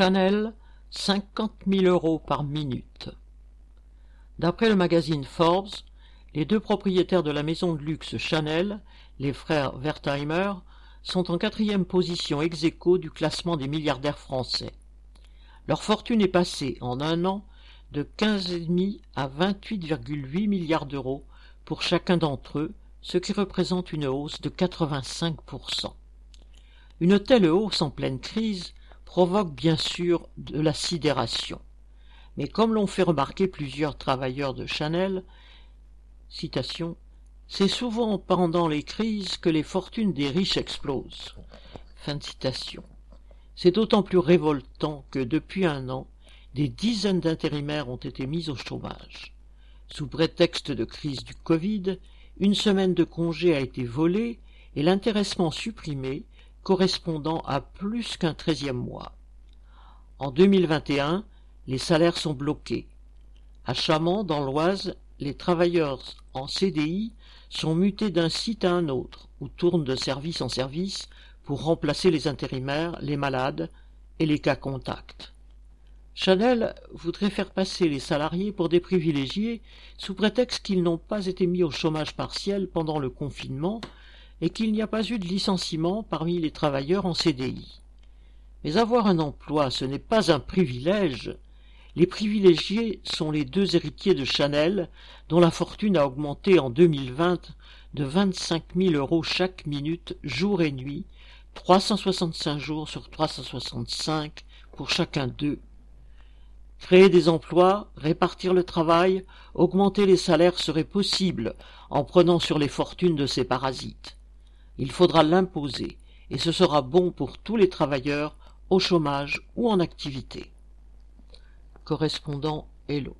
Chanel, 50 000 euros par minute. D'après le magazine Forbes, les deux propriétaires de la maison de luxe Chanel, les frères Wertheimer, sont en quatrième position ex aequo du classement des milliardaires français. Leur fortune est passée en un an de 15,5 à 28,8 milliards d'euros pour chacun d'entre eux, ce qui représente une hausse de 85%. Une telle hausse en pleine crise provoque bien sûr de la sidération. Mais comme l'ont fait remarquer plusieurs travailleurs de Chanel, c'est souvent pendant les crises que les fortunes des riches explosent. C'est d'autant plus révoltant que depuis un an, des dizaines d'intérimaires ont été mis au chômage. Sous prétexte de crise du Covid, une semaine de congé a été volée et l'intéressement supprimé, correspondant à plus qu'un treizième mois. En 2021, les salaires sont bloqués. À Chamant, dans l'Oise, les travailleurs en CDI sont mutés d'un site à un autre, ou tournent de service en service pour remplacer les intérimaires, les malades et les cas contacts. Chanel voudrait faire passer les salariés pour des privilégiés sous prétexte qu'ils n'ont pas été mis au chômage partiel pendant le confinement et qu'il n'y a pas eu de licenciement parmi les travailleurs en CDI. Mais avoir un emploi, ce n'est pas un privilège. Les privilégiés sont les deux héritiers de Chanel, dont la fortune a augmenté en 2020 de 25 000 euros chaque minute, jour et nuit, 365 jours sur 365 pour chacun d'eux. Créer des emplois, répartir le travail, augmenter les salaires serait possible en prenant sur les fortunes de ces parasites. Il faudra l'imposer, et ce sera bon pour tous les travailleurs au chômage ou en activité. Correspondant Hello.